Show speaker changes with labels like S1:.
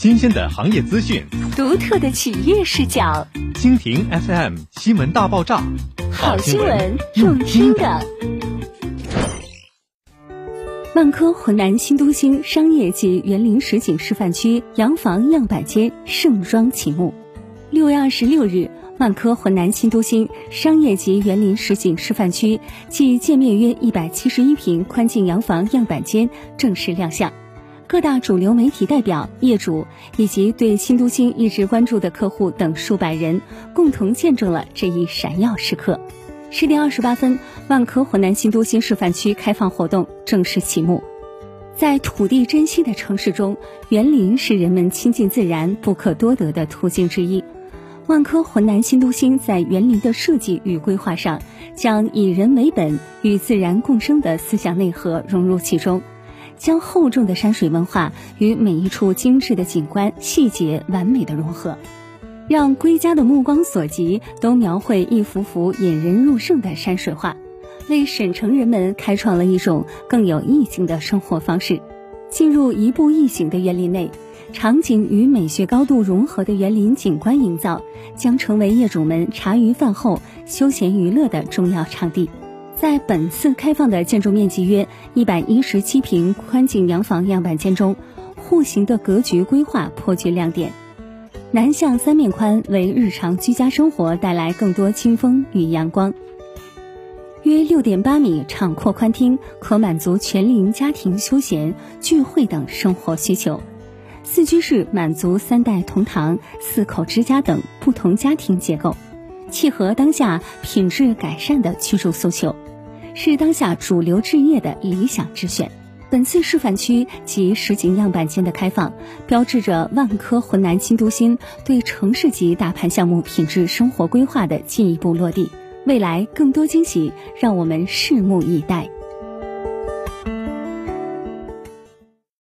S1: 新鲜的行业资讯，
S2: 独特的企业视角。
S1: 蜻蜓 FM 新闻大爆炸，
S2: 好新闻用听的。万科湖南新都心商业及园林实景示范区洋房样板间盛装启幕。六月二十六日，万科湖南新都心商业及园林实景示范区暨建面约一百七十一平宽境洋房样板间正式亮相。各大主流媒体代表、业主以及对新都心一直关注的客户等数百人，共同见证了这一闪耀时刻。十点二十八分，万科湖南新都心示范区开放活动正式启幕。在土地珍惜的城市中，园林是人们亲近自然不可多得的途径之一。万科湖南新都心在园林的设计与规划上，将以人为本、与自然共生的思想内核融入其中。将厚重的山水文化与每一处精致的景观细节完美的融合，让归家的目光所及都描绘一幅幅引人入胜的山水画，为沈城人们开创了一种更有意境的生活方式。进入一步一景的园林内，场景与美学高度融合的园林景观营造，将成为业主们茶余饭后休闲娱乐的重要场地。在本次开放的建筑面积约一百一十七平宽景洋房样板间中，户型的格局规划颇具亮点。南向三面宽，为日常居家生活带来更多清风与阳光。约六点八米敞阔宽厅，可满足全龄家庭休闲、聚会等生活需求。四居室满足三代同堂、四口之家等不同家庭结构，契合当下品质改善的居住诉求。是当下主流置业的理想之选。本次示范区及实景样板间的开放，标志着万科浑南新都心对城市级大盘项目品质生活规划的进一步落地。未来更多惊喜，让我们拭目以待。